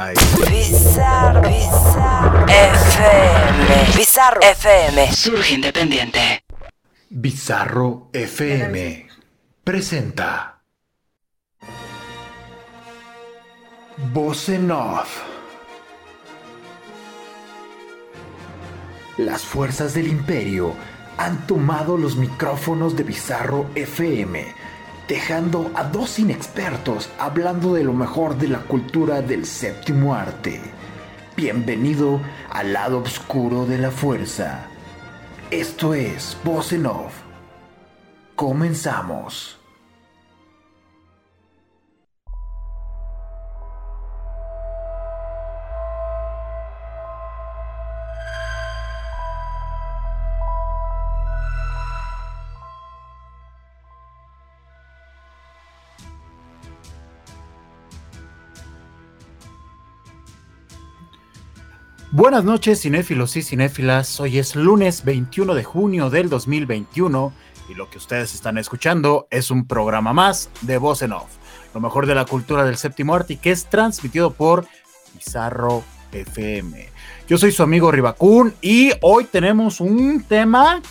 ahí. Bizarro, Bizarro FM. Bizarro FM. Surge independiente. Bizarro FM presenta Voz en Off. Las fuerzas del imperio han tomado los micrófonos de Bizarro FM, dejando a dos inexpertos hablando de lo mejor de la cultura del séptimo arte. Bienvenido al lado oscuro de la fuerza. Esto es Voz Off. Comenzamos. Buenas noches, cinéfilos y cinéfilas. Hoy es lunes 21 de junio del 2021 y lo que ustedes están escuchando es un programa más de Voz en Off, lo mejor de la cultura del séptimo arte y que es transmitido por Bizarro FM. Yo soy su amigo Ribacún y hoy tenemos un tema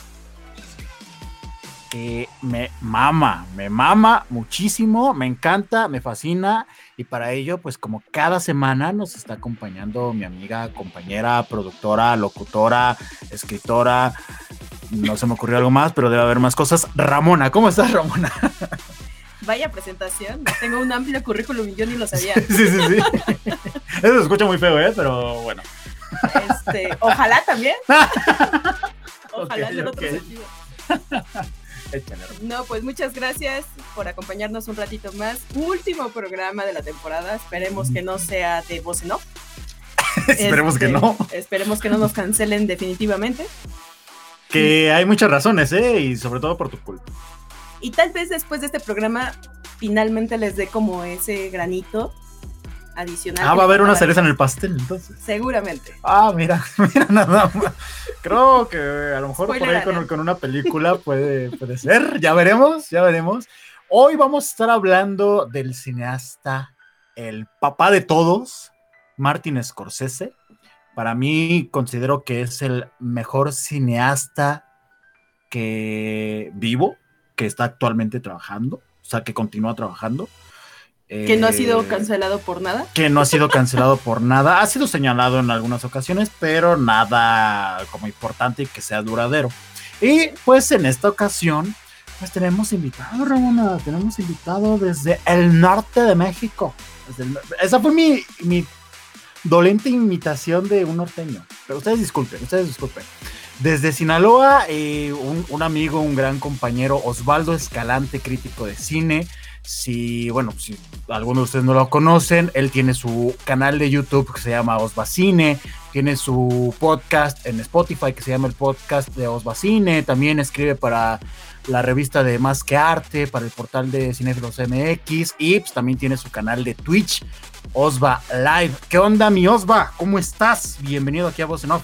que me mama, me mama muchísimo, me encanta, me fascina y para ello, pues como cada semana nos está acompañando mi amiga, compañera, productora, locutora, escritora, no se me ocurrió algo más, pero debe haber más cosas. Ramona, ¿cómo estás, Ramona? Vaya presentación, tengo un amplio currículum y yo ni lo sabía. sí, sí, sí. Eso se escucha muy feo, ¿eh? Pero bueno. Este, ojalá también. Ojalá Ok, en otro sentido. Échale. No, pues muchas gracias por acompañarnos un ratito más. Último programa de la temporada. Esperemos que no sea de voz en off. Esperemos que Este, no. Esperemos que no nos cancelen definitivamente. Que hay muchas razones, ¿eh? Y sobre todo por tu culpa. Y tal vez después de este programa finalmente les dé como ese granito adicional. Ah, va a haber una cereza en el pastel, entonces. Seguramente. Ah, mira, mira nada más. Creo que a lo mejor por Spoiler ahí con, con una película puede, puede ser. Ya veremos, ya veremos. Hoy vamos a estar hablando del cineasta, el papá de todos, Martin Scorsese. Para mí considero que es el mejor cineasta que vivo, que está actualmente trabajando, o sea, que continúa trabajando. Que no ha sido Eh, cancelado por nada. que no ha sido cancelado por nada. Ha sido señalado en algunas ocasiones, pero nada como importante y que sea duradero. Y pues en esta ocasión, pues tenemos invitado, Ramona, tenemos invitado desde el norte de México. El esa fue mi, mi dolente imitación de un norteño. Pero ustedes disculpen, ustedes disculpen. Desde Sinaloa, eh, un, un amigo, un gran compañero, Osvaldo Escalante, crítico de cine. Si, bueno, si algunos de ustedes no lo conocen, él tiene su canal de YouTube que se llama Osvacine, tiene su podcast en Spotify que se llama el podcast de Osvacine, también escribe para la revista de Más que Arte, para el portal de Cinefilos MX y pues, también tiene su canal de Twitch, Osva Live. ¿Qué onda, mi Osva? ¿Cómo estás? Bienvenido aquí a Voz en Off.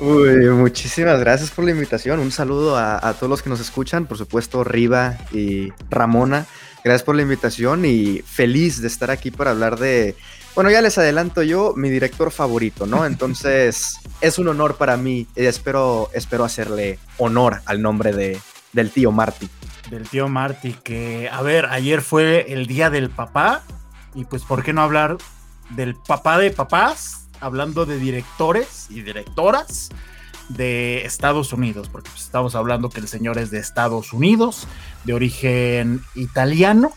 Uy, muchísimas gracias por la invitación. Un saludo a todos los que nos escuchan, por supuesto, Riva y Ramona. Gracias por la invitación y feliz de estar aquí para hablar de, bueno, ya les adelanto yo, mi director favorito, ¿no? Entonces, es un honor para mí y espero, espero hacerle honor al nombre de, del tío Marty. del tío Marty, que, a ver, ayer fue el día del papá, y pues, ¿por qué no hablar del papá de papás? Hablando de directores y directoras de Estados Unidos, porque pues, estamos hablando que el señor es de Estados Unidos, de origen italiano,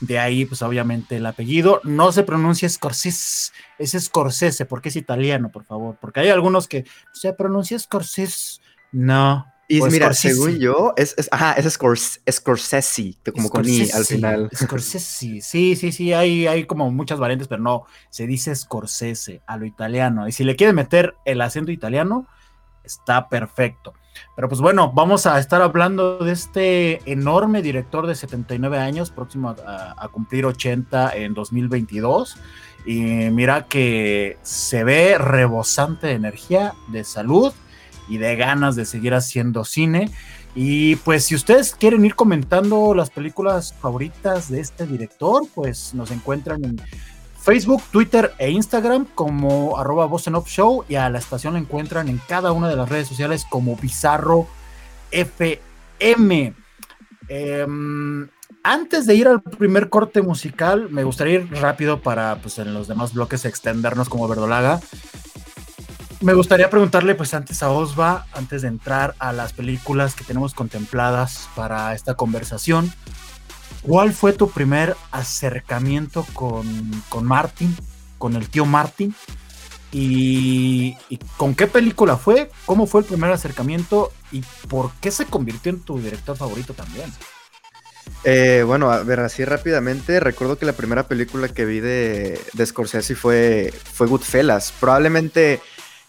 de ahí, pues obviamente el apellido, no se pronuncia Scorsese, es Scorsese, porque es italiano, por favor, porque hay algunos que se pronuncia Scorsese, no. Y o mira, Scorsese. según yo, es, es- ajá, es Scors- Scorsese, como con I al final. Scorsese, sí, sí, sí, hay, hay como muchas variantes, pero no, se dice Scorsese a lo italiano. Y si le quieren meter el acento italiano, está perfecto. Pero pues bueno, vamos a estar hablando de este enorme director de 79 años, próximo a, cumplir 80 en 2022. Y mira que se ve rebosante de energía, de salud y de ganas de seguir haciendo cine. Y pues si ustedes quieren ir comentando las películas favoritas de este director, pues nos encuentran en Facebook, Twitter e Instagram como arroba Voz en y a la estación la encuentran en cada una de las redes sociales como Bizarro FM. Em, antes de ir al primer corte musical, me gustaría ir rápido para pues, en los demás bloques extendernos como verdolaga. Me gustaría preguntarle pues antes a Osva, antes de entrar a las películas que tenemos contempladas para esta conversación, ¿cuál fue tu primer acercamiento con, con Martin, con el tío Martin? Y, y, con qué película fue? ¿Cómo fue el primer acercamiento? ¿Y por qué se convirtió en tu director favorito también? Eh, bueno, a ver, así rápidamente, recuerdo que la primera película que vi de, de Scorsese fue, fue Goodfellas. Probablemente,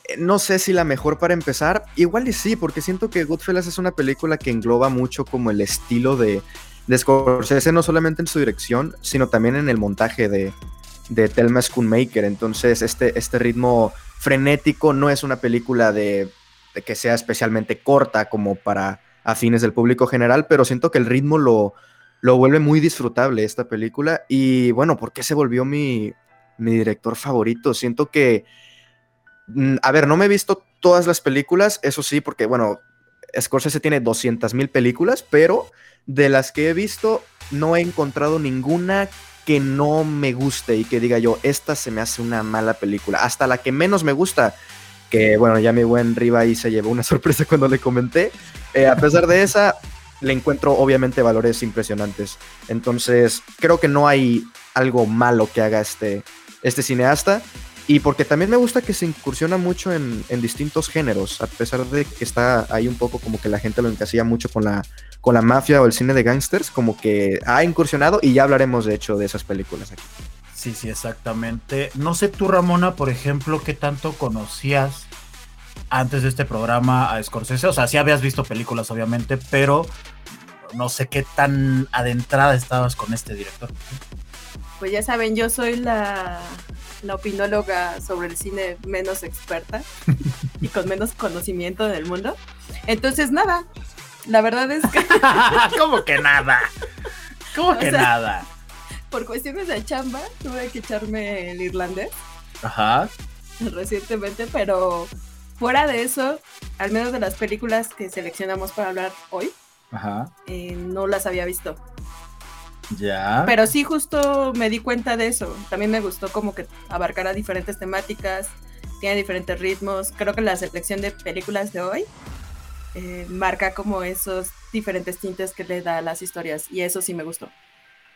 eh, no sé si la mejor para empezar, igual y sí, porque siento que Goodfellas es una película que engloba mucho como el estilo de, de Scorsese, no solamente en su dirección, sino también en el montaje de, de Thelma Schoonmaker. Entonces, este, este ritmo frenético no es una película de, que sea especialmente corta como para a fines del público general, pero siento que el ritmo lo, lo vuelve muy disfrutable esta película. Y bueno, ¿por qué se volvió mi, mi director favorito? Siento que, mm, a ver, no me he visto todas las películas, eso sí, porque bueno, Scorsese tiene 200 mil películas, pero de las que he visto no he encontrado ninguna que no me guste y que diga yo, esta se me hace una mala película. Hasta la que menos me gusta, que bueno, ya mi buen Riva ahí se llevó una sorpresa cuando le comenté. Eh, a pesar de esa, le encuentro obviamente valores impresionantes. Entonces, creo que no hay algo malo que haga este, este cineasta. Y porque también me gusta que se incursiona mucho en, distintos géneros, a pesar de que está ahí un poco como que la gente lo encasilla mucho con la, con la mafia o el cine de gangsters, como que ha incursionado y ya hablaremos de hecho de esas películas aquí. Sí, sí, exactamente. No sé tú, Ramona, por ejemplo, qué tanto conocías antes de este programa a Scorsese. O sea, sí habías visto películas, obviamente, pero no sé qué tan adentrada estabas con este director. Pues ya saben, yo soy la, la opinóloga sobre el cine menos experta y con menos conocimiento del mundo. Entonces, nada, la verdad es que... ¿Cómo que nada? ¿Cómo o que sea, nada? Por cuestiones de chamba, tuve que echarme el irlandés. Ajá. Recientemente, pero fuera de eso, al menos de las películas que seleccionamos para hablar hoy, Ajá. Eh, no las había visto. Ya. Pero sí, justo me di cuenta de eso. También me gustó como que abarcara diferentes temáticas, tiene diferentes ritmos. Creo que la selección de películas de hoy eh, marca como esos diferentes tintes que le da a las historias y eso sí me gustó.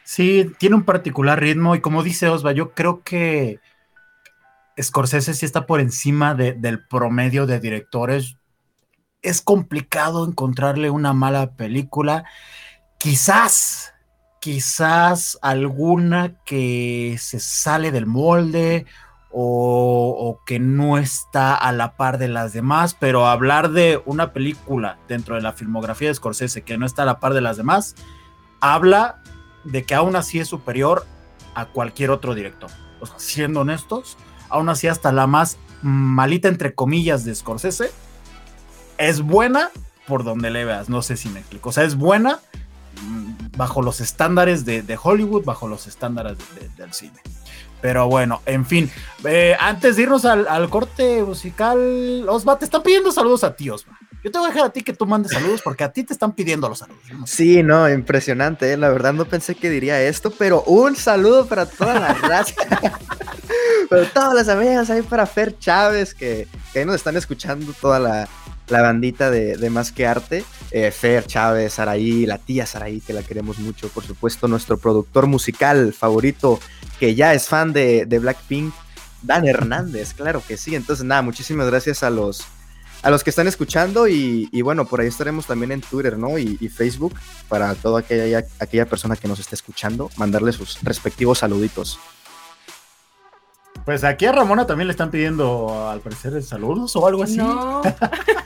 Sí, tiene un particular ritmo y como dice Osva, yo creo que Scorsese sí está por encima de, del promedio de directores. Es complicado encontrarle una mala película. Quizás, quizás alguna que se sale del molde o, que no está a la par de las demás, pero hablar de una película dentro de la filmografía de Scorsese que no está a la par de las demás, habla de que aún así es superior a cualquier otro director. O sea, siendo honestos, aún así hasta la más malita entre comillas de Scorsese es buena por donde le veas, no sé si me explico, o sea, es buena bajo los estándares de, de Hollywood, bajo los estándares de, de, del cine. Pero bueno, en fin, eh, antes de irnos al, al, corte musical, Osva, te están pidiendo saludos a ti, Osva. Yo te voy a dejar a ti que tú mandes saludos porque a ti te están pidiendo los saludos. ¿no? Sí, no, impresionante. ¿eh? La verdad no pensé que diría esto, pero un saludo para toda la raza. para todas las amigas ahí para Fer Chávez, que, que ahí nos están escuchando toda la, la bandita de, de, Más que Arte. Eh, Fer Chávez, Saraí, la tía Saraí, que la queremos mucho. Por supuesto, nuestro productor musical favorito, que ya es fan de, de Blackpink, Dan Hernández, claro que sí. Entonces, nada, muchísimas gracias a los a los que están escuchando y, bueno, por ahí estaremos también en Twitter, ¿no? Y, y, Facebook para toda aquella, aquella persona que nos esté escuchando, mandarle sus respectivos saluditos. Pues aquí a Ramona también le están pidiendo, al parecer, saludos o algo así. No.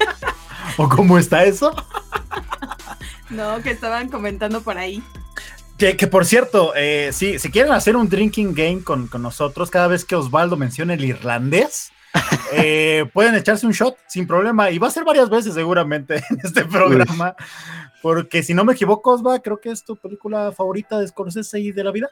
¿O cómo está eso? no, que estaban comentando por ahí. Que, que por cierto, eh, sí, si quieren hacer un drinking game con, con nosotros, cada vez que Osvaldo mencione el irlandés, eh, pueden echarse un shot sin problema y va a ser varias veces seguramente en este programa, porque si no me equivoco, Osva, creo que es tu película favorita de Scorsese y de la vida.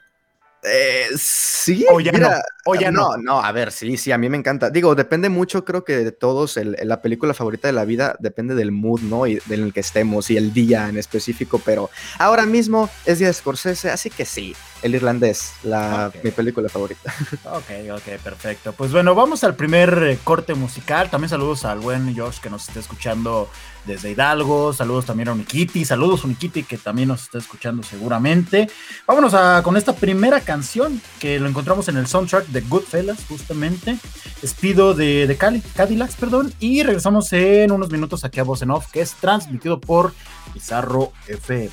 Eh, sí, O ya no, o ya no, no, a ver, sí, sí, a mí me encanta. Digo, depende mucho, creo que de todos, el- la película favorita de la vida depende del mood, ¿no? Y en el que estemos y el día en específico, pero ahora mismo es día de Scorsese, así que sí, el irlandés, la, mi película favorita. Ok, ok, perfecto. Pues bueno, vamos al primer eh, corte musical. También saludos al buen Josh que nos está escuchando desde Hidalgo. Saludos también a Unikiti. Saludos Unikiti que también nos está escuchando seguramente. Vámonos con esta primera canción que lo encontramos en el soundtrack de Goodfellas, justamente. Despido de, de Cadillacs, perdón. Y regresamos en unos minutos aquí a Voz en Off, que es transmitido por Pizarro FM.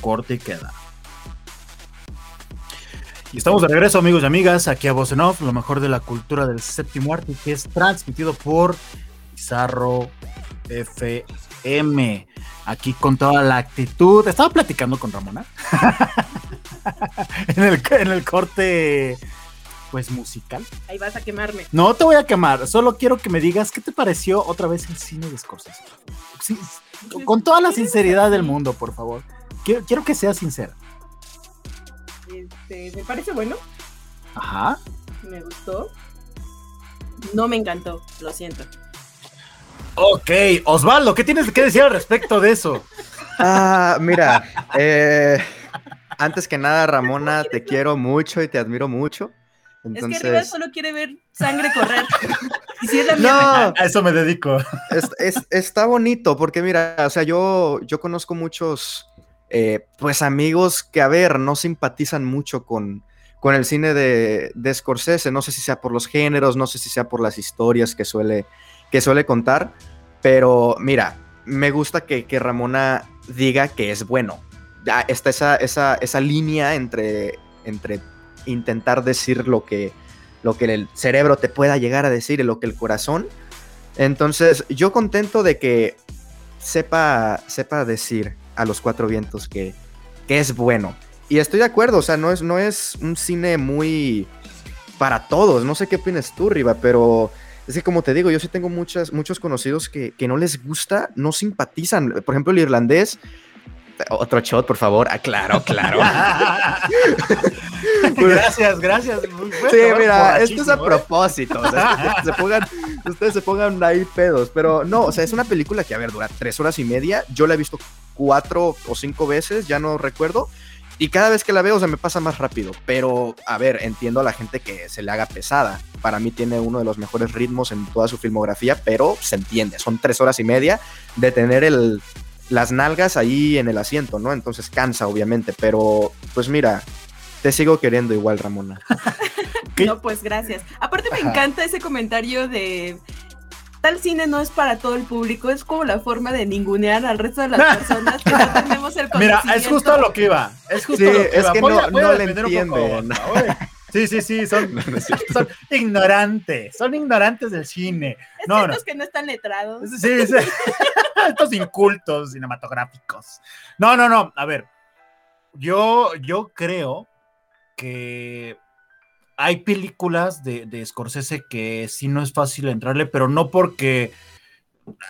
Corte y queda. Y estamos de regreso, amigos y amigas, aquí a Voz en Off, lo mejor de la cultura del séptimo arte, que es transmitido por Pizarro FM. Aquí con toda la actitud. Estaba platicando con Ramona. en, el, en el corte, pues musical. Ahí vas a quemarme. No te voy a quemar, solo quiero que me digas qué te pareció otra vez el cine de Scorsese. Sí, con toda la sinceridad del mundo, por favor. Quiero, quiero que seas sincera. Este, me parece bueno, Ajá. me gustó. No me encantó, lo siento. Ok, Osvaldo, ¿qué tienes que decir al respecto de eso? Ah, mira, eh, antes que nada, Ramona, te quiero mucho y te admiro mucho. Es que Rival Entonces, solo quiere ver sangre correr. y si es la mía, no, A eso me dedico. es- es- está bonito porque mira, o sea, yo, yo conozco muchos, eh, pues amigos que, a ver, no simpatizan mucho con, con el cine de, de Scorsese. No sé si sea por los géneros, no sé si sea por las historias que suele, que suele contar, pero mira, me gusta que, que Ramona diga que es bueno. Ya está esa, esa, esa línea entre, entre intentar decir lo que, lo que el cerebro te pueda llegar a decir y lo que el corazón. Entonces, yo contento de que sepa, sepa decir a los cuatro vientos que, que es bueno. Y estoy de acuerdo, o sea, no es, no es un cine muy para todos. No sé qué opinas tú, Riva, pero es que como te digo, yo sí tengo muchas, muchos conocidos que, que no les gusta, no simpatizan. Por ejemplo, el irlandés. Otro shot, por favor. Ah, claro, claro. gracias, gracias. Muy bueno, Sí, mira, esto es a ¿eh? propósito. o sea, se pongan, ustedes se pongan ahí pedos. Pero no, o sea, es una película que, a ver, dura tres horas y media. Yo la he visto cuatro o cinco veces, ya no recuerdo. Y cada vez que la veo se me pasa más rápido. Pero, a ver, entiendo a la gente que se le haga pesada. Para mí tiene uno de los mejores ritmos en toda su filmografía, pero se entiende. Son tres horas y media de tener el, las nalgas ahí en el asiento, ¿no? Entonces cansa, obviamente. Pero, pues mira, te sigo queriendo igual, Ramona. No, pues gracias. Aparte me Ajá. encanta ese comentario de tal cine no es para todo el público, es como la forma de ningunear al resto de las personas que no tenemos el Mira, es justo lo que iba. Es justo Sí, lo que es iba. que Voy no- a- voy a no le entienden. Sí, sí, sí, son, son ignorantes, son ignorantes del cine. Es No, estos no. que no están letrados. Sí, sí. Estos incultos cinematográficos. No, no, no. A ver, yo, yo creo que hay películas de, de Scorsese que sí no es fácil entrarle, pero no porque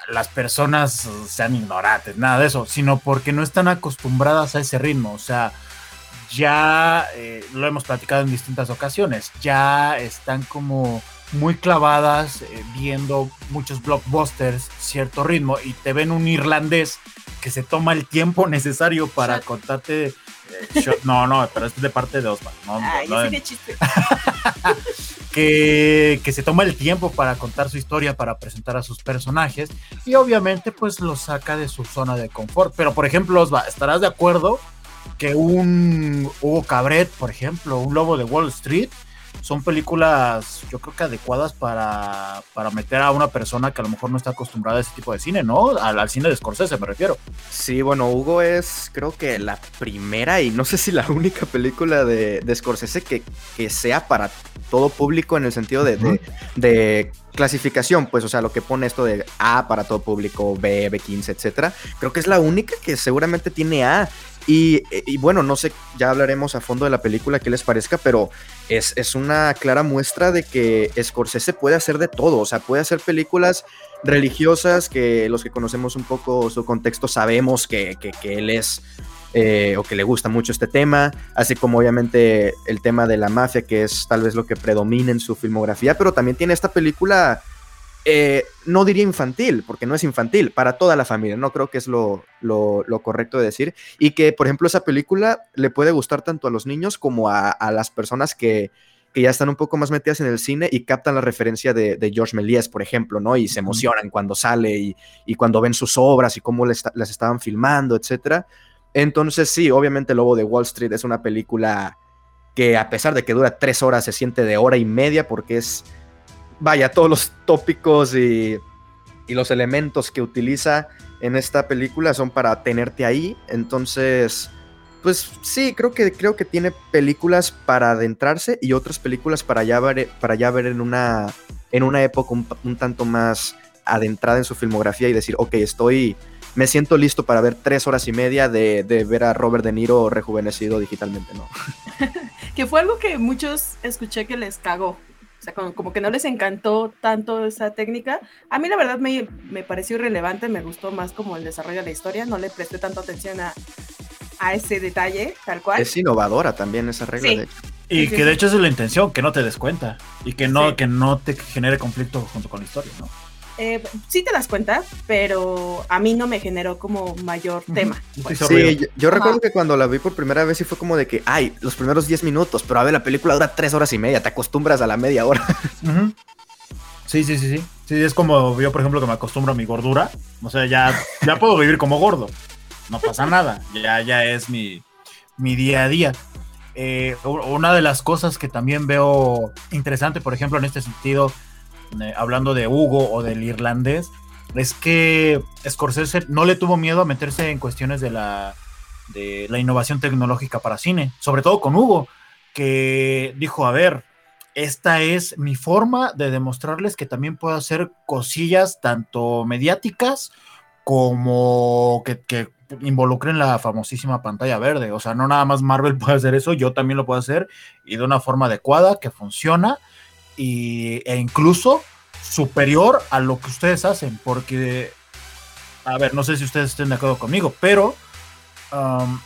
las personas sean ignorantes, nada de eso, sino porque no están acostumbradas a ese ritmo. O sea, ya eh, lo hemos platicado en distintas ocasiones, ya están como muy clavadas eh, viendo muchos blockbusters, cierto ritmo, y te ven un irlandés que se toma el tiempo necesario para Shot. contarte. eh, shot- no, no, pero es de parte de Osman. No, chiste. que, que se toma el tiempo para contar su historia, para presentar a sus personajes y obviamente pues los saca de su zona de confort. Pero por ejemplo, Osva, ¿estarás de acuerdo que un Hugo Cabret, por ejemplo, un Lobo de Wall Street, son películas yo creo que adecuadas para, para meter a una persona que a lo mejor no está acostumbrada a ese tipo de cine, ¿no? Al, al cine de Scorsese me refiero. Sí, bueno, Hugo es creo que la primera y no sé si la única película de, de Scorsese que, que sea para todo público en el sentido de, de- de clasificación, pues, o sea, lo que pone esto de A para todo público, B, B15, etcétera. Creo que es la única que seguramente tiene A. Y, y bueno, no sé, ya hablaremos a fondo de la película, qué les parezca, pero es, es una clara muestra de que Scorsese puede hacer de todo, o sea, puede hacer películas religiosas que los que conocemos un poco su contexto sabemos que, que- que él es eh, o que le gusta mucho este tema, así como obviamente el tema de la mafia, que es tal vez lo que predomina en su filmografía, pero también tiene esta película, eh, no diría infantil, porque no es infantil, para toda la familia, no creo que es lo, lo, correcto de decir, y que por ejemplo esa película le puede gustar tanto a los niños como a, a las personas que que ya están un poco más metidas en el cine y captan la referencia de, George Méliès, por ejemplo, ¿no? Y se emocionan cuando sale y, cuando ven sus obras y cómo les, las estaban filmando, etcétera. Entonces, sí, obviamente Lobo de Wall Street es una película que a pesar de que dura tres horas, se siente de hora y media porque es, vaya, todos los tópicos y, y los elementos que utiliza en esta película son para tenerte ahí. Entonces, pues sí, creo que, creo que tiene películas para adentrarse y otras películas para ya ver, para ya ver en, una, en una época un, tanto más adentrada en su filmografía y decir, ok, estoy, me siento listo para ver tres horas y media de, ver a Robert De Niro rejuvenecido digitalmente, ¿no? que fue algo que muchos escuché que les cagó. O sea, como, que no les encantó tanto esa técnica. A mí la verdad me, me pareció irrelevante, me gustó más como el desarrollo de la historia, no le presté tanta atención a, a ese detalle, tal cual. Es innovadora también esa regla, de hecho. Y que de hecho esa es la intención, que no te des cuenta y que no, que no te genere conflicto junto con la historia, ¿no? Eh, sí te das cuenta, pero a mí no me generó como mayor tema. Sí, yo, recuerdo que cuando la vi por primera vez sí fue como de que, ay, los primeros 10 minutos, pero a ver, la película dura 3 horas y media, te acostumbras a la media hora. Sí, sí, sí, sí. Sí, es como yo, por ejemplo, que me acostumbro a mi gordura. O sea, ya, ya puedo vivir como gordo no pasa nada, ya, ya es mi, día a día. Eh, una de las cosas que también veo interesante, por ejemplo, en este sentido, eh, hablando de Hugo o del irlandés, es que Scorsese no le tuvo miedo a meterse en cuestiones de la, de la innovación tecnológica para cine, sobre todo con Hugo, que dijo, a ver, esta es mi forma de demostrarles que también puedo hacer cosillas tanto mediáticas como que involucren la famosísima pantalla verde. O sea, no nada más Marvel puede hacer eso, yo también lo puedo hacer y de una forma adecuada, que funciona y, e incluso superior a lo que ustedes hacen, porque, a ver, no sé si ustedes estén de acuerdo conmigo, pero um,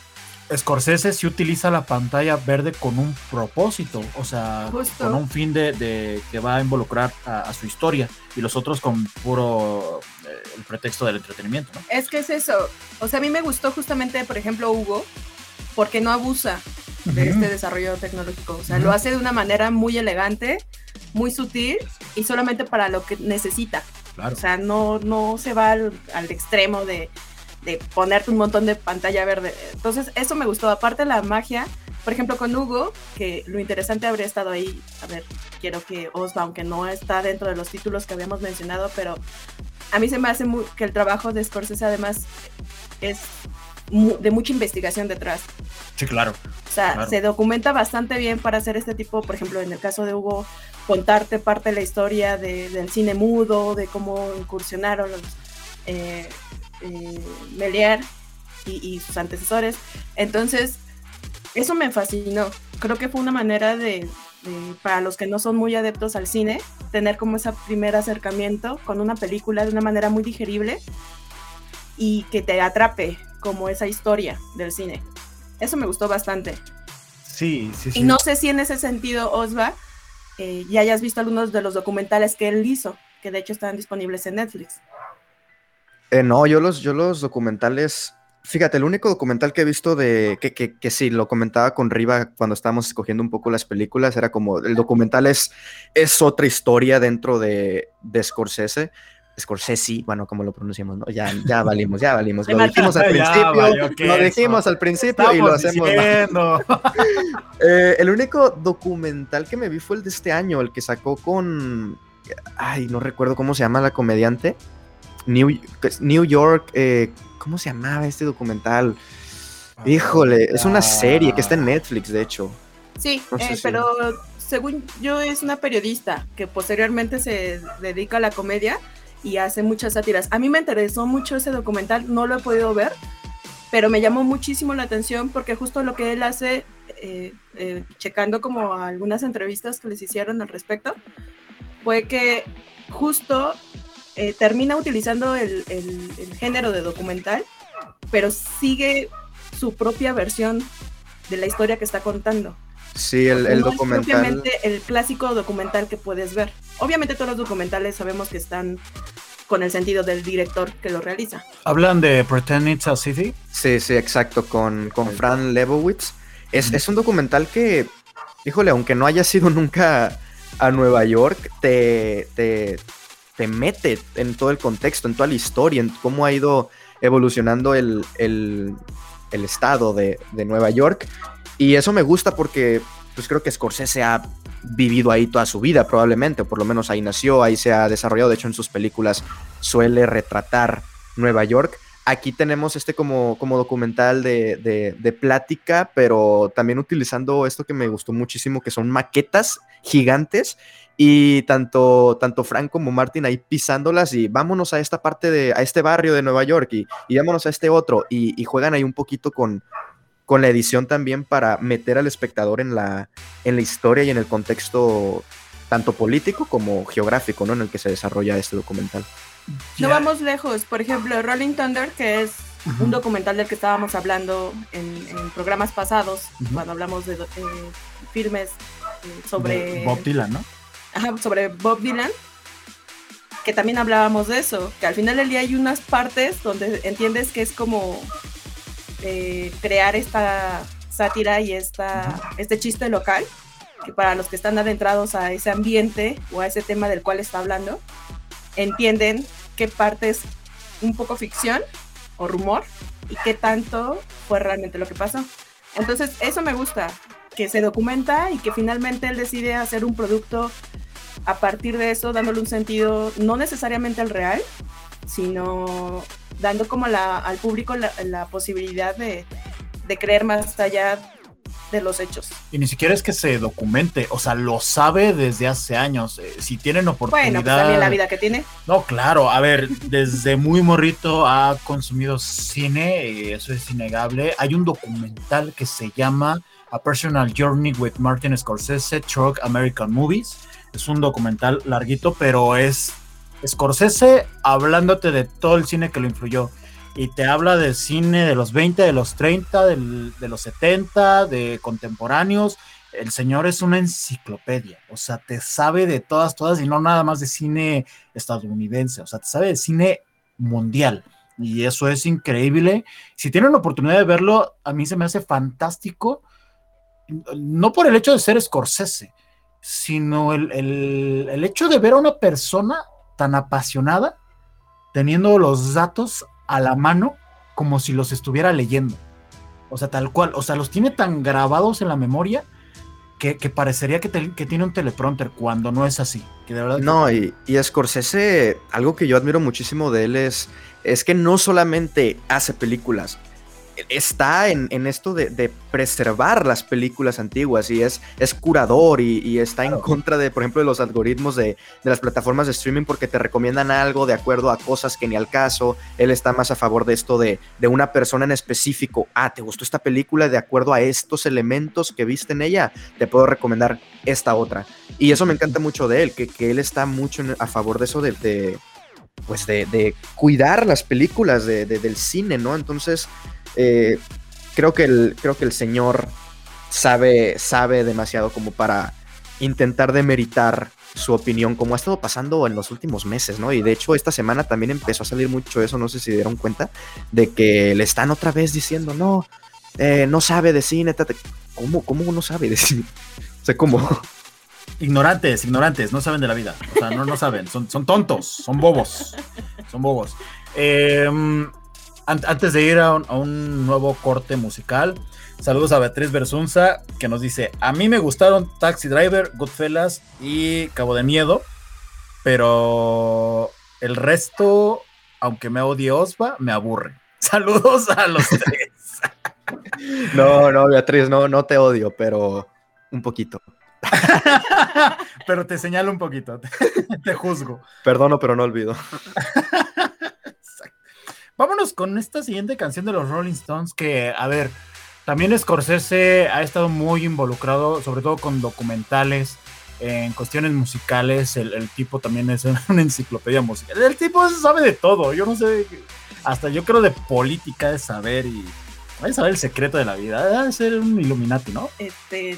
Scorsese sí utiliza la pantalla verde con un propósito, o sea, con un fin de, que va a involucrar a, su historia y los otros con puro eh, el pretexto del entretenimiento. ¿no? Es que es eso, o sea, a mí me gustó justamente, por ejemplo, Hugo, porque no abusa de este desarrollo tecnológico, o sea, lo hace de una manera muy elegante, muy sutil y solamente para lo que necesita. O sea, no, no se va al extremo de de ponerte un montón de pantalla verde. Entonces, eso me gustó. Aparte la magia, por ejemplo, con Hugo, que lo interesante habría estado ahí, a ver, quiero que Osva, aunque no está dentro de los títulos que habíamos mencionado, pero a mí se me hace que el trabajo de Scorsese además es de mucha investigación detrás. Sí, claro. O sea, se documenta bastante bien para hacer este tipo, por ejemplo, en el caso de Hugo, contarte parte de la historia del cine mudo, de cómo incursionaron los, eh, eh, Melier y, sus antecesores. Entonces, eso me fascinó. Creo que fue una manera de, para los que no son muy adeptos al cine, tener como ese primer acercamiento con una película de una manera muy digerible y que te atrape como esa historia del cine. Eso me gustó bastante. Sí, sí, sí. Y no sé si en ese sentido, Osva, eh, ya hayas visto algunos de los documentales que él hizo, que de hecho están disponibles en Netflix. Eh, no, yo los, yo los documentales, fíjate, el único documental que he visto de, que, que, que sí, lo comentaba con Riva cuando estábamos escogiendo un poco las películas, era como, el documental es, es otra historia dentro de, de Scorsese. Scorsese, bueno, como lo pronunciamos, ¿no? Ya, ya valimos, ya valimos. Lo dijimos al principio, lo dijimos al principio y lo hacemos. eh, el único documental que me vi fue el de este año, el que sacó con, ay, no recuerdo cómo se llama la comediante. New, York, eh, ¿cómo se llamaba este documental? Ah, Híjole, es una serie que está en Netflix, de hecho. Sí, eh, pero según yo es una periodista que posteriormente se dedica a la comedia y hace muchas sátiras. A mí me interesó mucho ese documental, no lo he podido ver, pero me llamó muchísimo la atención porque justo lo que él hace, eh, checando como algunas entrevistas que les hicieron al respecto, fue que justo eh, termina utilizando el, género de documental, pero sigue su propia versión de la historia que está contando. Sí, el, el No es documental. propiamente el clásico documental que puedes ver. Obviamente todos los documentales sabemos que están con el sentido del director que lo realiza. Hablan de Pretend It's a City. Sí, sí, exacto, con, con Fran Lebowitz. Es, es un documental que, híjole, aunque no haya sido nunca a Nueva York, te, te, te mete en todo el contexto, en toda la historia, en cómo ha ido evolucionando el, el- estado de, de Nueva York. Y eso me gusta porque pues creo que Scorsese ha vivido ahí toda su vida probablemente, o por lo menos ahí nació, ahí se ha desarrollado, de hecho en sus películas suele retratar Nueva York. Aquí tenemos este como, como documental de, de- de plática, pero también utilizando esto que me gustó muchísimo, que son maquetas gigantes y tanto, tanto Frank como Martin ahí pisándolas y vámonos a esta parte de, a este barrio de Nueva York y, y vámonos a este otro y, y juegan ahí un poquito con, con la edición también para meter al espectador en la, en la historia y en el contexto tanto político como geográfico, ¿no? En el que se desarrolla este documental. No vamos lejos. Por ejemplo, Rolling Thunder, que es Ujú. un documental del que estábamos hablando en, en programas pasados, Ujú. cuando hablamos de, eh, filmes eh, sobre de Bob Dylan, ¿no? Ajá, sobre Bob Dylan, que también hablábamos de eso, que al final del día hay unas partes donde entiendes que es como eh, crear esta sátira y esta, este chiste local, que para los que están adentrados a ese ambiente o a ese tema del cual está hablando, entienden qué parte es un poco ficción o rumor y qué tanto fue realmente lo que pasó. Entonces, eso me gusta, que se documenta y que finalmente él decide hacer un producto a partir de eso, dándole un sentido no necesariamente al real, sino dando como la, al público la, la posibilidad de, de creer más allá de los hechos. Y ni siquiera es que se documente, o sea, lo sabe desde hace años. Eh, si tienen oportunidad. Bueno, pues también la vida que tiene. No, claro, a ver, desde muy morrito ha consumido cine, eh, eso es innegable. Hay un documental que se llama A Personal Journey with Martin Scorsese, Truck American Movies. Es un documental larguito, pero es Scorsese hablándote de todo el cine que lo influyó. Y te habla del cine de los 20, de los 30, del- de los 70, de contemporáneos. El señor es una enciclopedia, o sea, te sabe de todas, todas, y no nada más de cine estadounidense, o sea, te sabe de cine mundial. Y eso es increíble. Si tienen la oportunidad de verlo, a mí se me hace fantástico, no por el hecho de ser Scorsese, sino el, el- el hecho de ver a una persona tan apasionada teniendo los datos a la mano como si los estuviera leyendo. O sea, tal cual, o sea, los tiene tan grabados en la memoria que, que parecería que, te- que tiene un teleprompter cuando no es así. Que de verdad No, y, y Scorsese, algo que yo admiro muchísimo de él es, es que no solamente hace películas, está en, en esto de, de preservar las películas antiguas y es, es curador y, y está en contra de, por ejemplo, de los algoritmos de, de las plataformas de streaming porque te recomiendan algo de acuerdo a cosas que ni al caso. Él está más a favor de esto de, de una persona en específico. Ah, ¿te gustó esta película de acuerdo a estos elementos que viste en ella? Te puedo recomendar esta otra. Y eso me encanta mucho de él, que, que él está mucho a favor de eso de, de, pues de, de cuidar las películas de- de- del cine, ¿no? Entonces, eh, creo, que el, creo que el señor sabe, sabe demasiado como para intentar demeritar su opinión, como ha estado pasando en los últimos meses, ¿no? Y de hecho, esta semana también empezó a salir mucho eso, no sé si dieron cuenta, de que le están otra vez diciendo, no, eh, no sabe de cine, tate-". ¿cómo, ¿cómo no sabe de cine? O sea, como... Ignorantes, ignorantes, no saben de la vida. O sea, no, no saben, son, son tontos, son bobos. Son bobos. Eh, antes de ir a un, a un nuevo corte musical, saludos a Beatriz Bersunza, que nos dice: A mí me gustaron Taxi Driver, Goodfellas y Cabo de Miedo, pero el resto, aunque me odie Osva, me aburre. Saludos a los tres. No, no, Beatriz, no, no te odio, pero un poquito. pero te señalo un poquito, te, te juzgo. Perdono, pero no olvido. Vámonos con esta siguiente canción de los Rolling Stones que, a ver, también Scorsese ha estado muy involucrado, sobre todo con documentales, en cuestiones musicales. El, el tipo también es una enciclopedia musical. El tipo sabe de todo, yo no sé, hasta yo creo de política de saber y Vaya a saber el secreto de la vida. Debe ser un Illuminati, ¿no? Este,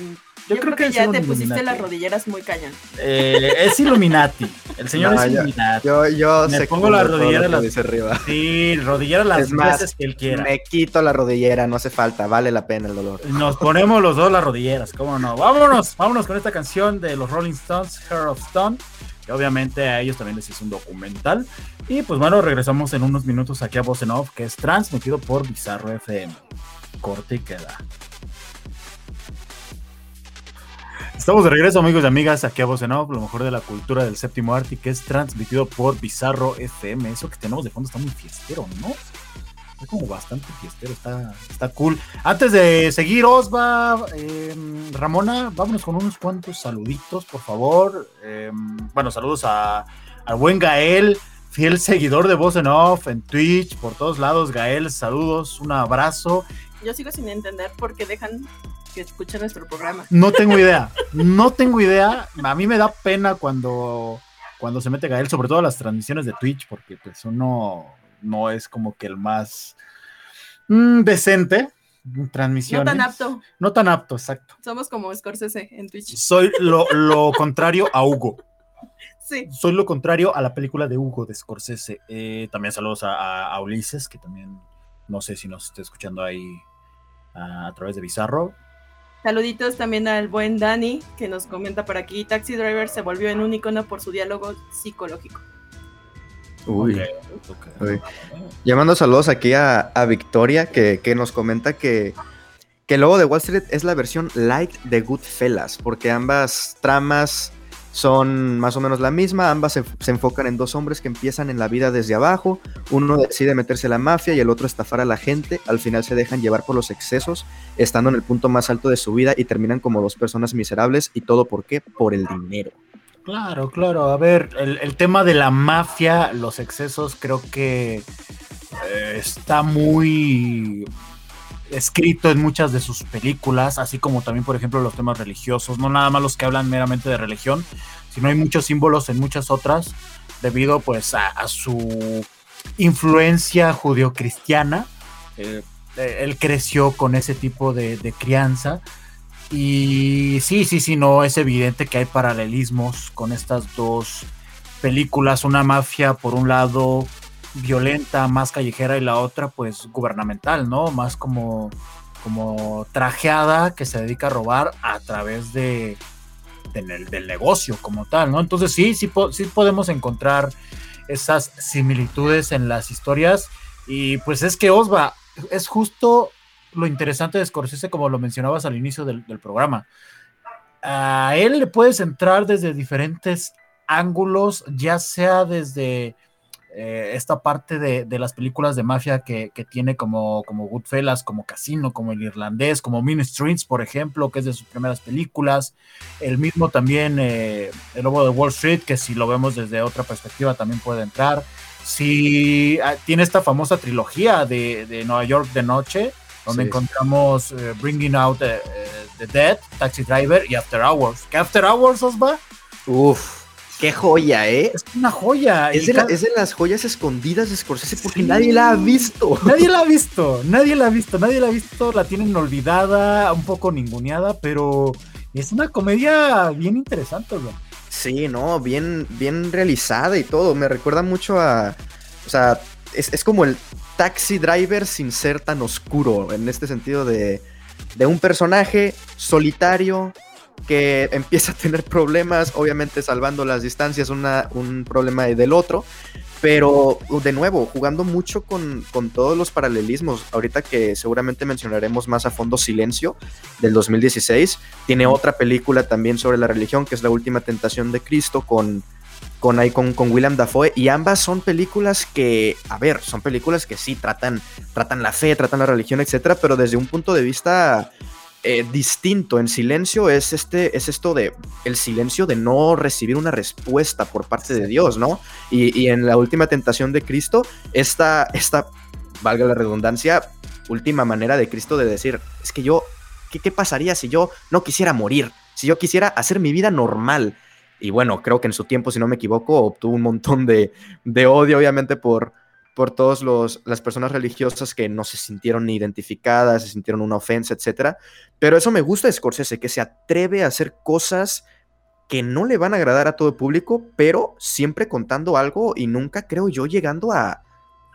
yo, creo, que, es ya te pusiste las rodilleras muy cañón. Eh, es Illuminati. El señor No, es Illuminati. Yo, yo Me sé pongo la rodillera que en la- dice arriba. Sí, rodillera las Es más, veces que él quiera. Me quito la rodillera, no hace falta, vale la pena el dolor. Nos ponemos los dos las rodilleras, cómo no. Vámonos, vámonos con esta canción de los Rolling Stones, Hair of Stone. Que obviamente a ellos también les hizo un documental. Y pues bueno, regresamos en unos minutos aquí a Voz en Off, que es transmitido por Bizarro FM. Corte y queda. Estamos de regreso, amigos y amigas, aquí a Voz en Off, lo mejor de la cultura del séptimo arte, que es transmitido por Bizarro FM. Eso que tenemos de fondo está muy fiestero, ¿no? Está como bastante fiestero, está, está cool. Antes de seguir, Osva, eh, Ramona, vámonos con unos cuantos saluditos, por favor. Eh, bueno, saludos a, al buen Gael, fiel seguidor de Voz en Off, en Twitch, por todos lados. Gael, saludos, un abrazo. Yo sigo sin entender por qué dejan que escuchen nuestro programa. No tengo idea, no tengo idea. A mí me da pena cuando, cuando se mete Gael, sobre todo las transmisiones de Twitch, porque pues uno no es como que el más mm, decente. en No tan apto. No tan apto, exacto. Somos como Scorsese en Twitch. Soy lo, lo contrario a Hugo. Sí. Soy lo contrario a la película de Hugo de Scorsese. Eh, también saludos a, a- a Ulises, que también no sé si nos está escuchando ahí a, a través de Bizarro. Saluditos también al buen Dani, que nos comenta por aquí. Taxi Driver se volvió en un icono por su diálogo psicológico. Uy. Ok, ok. Uy. Llamando saludos aquí a, a Victoria, que, que nos comenta que, que el logo de Wall Street es la versión light de Goodfellas, porque ambas tramas son más o menos la misma, ambas se, se enfocan en dos hombres que empiezan en la vida desde abajo, uno decide meterse a la mafia y el otro estafar a la gente, al final se dejan llevar por los excesos, estando en el punto más alto de su vida y terminan como dos personas miserables y todo por qué? Por el dinero. Claro, claro. A ver, el, tema de la mafia, los excesos, creo que eh, está muy escrito en muchas de sus películas, así como también, por ejemplo, los temas religiosos, no nada más los que hablan meramente de religión, sino hay muchos símbolos en muchas otras, debido pues a, a su influencia judio-cristiana. Eh, eh, él creció con ese tipo de, de crianza. Y sí, sí, sí, no, es evidente que hay paralelismos con estas dos películas, una mafia por un lado violenta, más callejera y la otra pues gubernamental, ¿no? Más como, como trajeada que se dedica a robar a través de, del, del negocio como tal, ¿no? Entonces sí, sí, sí podemos encontrar esas similitudes en las historias y pues es que Osva, es justo lo interesante de Scorsese, como lo mencionabas al inicio del, del programa. A él le puedes entrar desde diferentes ángulos, ya sea desde eh, esta parte de, de las películas de mafia que, que tiene como, como Goodfellas, como Casino, como El Irlandés, como Mean Streets, por ejemplo, que es de sus primeras películas. El mismo también eh, El Lobo de Wall Street, que si lo vemos desde otra perspectiva también puede entrar. Si ah, tiene esta famosa trilogía de, de Nueva York de noche, donde Sí. encontramos eh, Bringing Out eh, the Dead, Taxi Driver y After Hours. ¿Qué After Hours, Osva? Uf, qué joya, ¿eh? Es una joya. Es de, la- cada- es de las joyas escondidas de Scorsese porque Sí. nadie la ha visto. Nadie la ha visto, nadie la ha visto, nadie la ha visto, la tienen olvidada, un poco ninguneada, pero es una comedia bien interesante, güey. Sí, no, bien, bien realizada y todo. Me recuerda mucho a. O sea, es, es como el taxi driver sin ser tan oscuro. En este sentido de, de un personaje solitario que empieza a tener problemas, obviamente salvando las distancias, una, un problema del otro. Pero de nuevo, jugando mucho con, con todos los paralelismos. Ahorita que seguramente mencionaremos más a fondo Silencio del 2016. Tiene otra película también sobre la religión, que es La Última Tentación de Cristo, con, con, con, con William Dafoe. Y ambas son películas que, a ver, son películas que sí tratan, tratan la fe, tratan la religión, etcétera, pero desde un punto de vista eh, distinto. En silencio es, este, es esto de el silencio de no recibir una respuesta por parte de Dios, ¿no? Y, y en La Última Tentación de Cristo, esta, esta, valga la redundancia, última manera de Cristo de decir, es que yo ¿qué, qué pasaría si yo no quisiera morir? Si yo quisiera hacer mi vida normal. Y bueno, creo que en su tiempo, si no me equivoco, obtuvo un montón de, de odio, obviamente, por, por todas las personas religiosas que no se sintieron identificadas, se sintieron una ofensa, etc. Pero eso me gusta de Scorsese, que se atreve a hacer cosas que no le van a agradar a todo el público, pero siempre contando algo y nunca, creo yo, llegando a,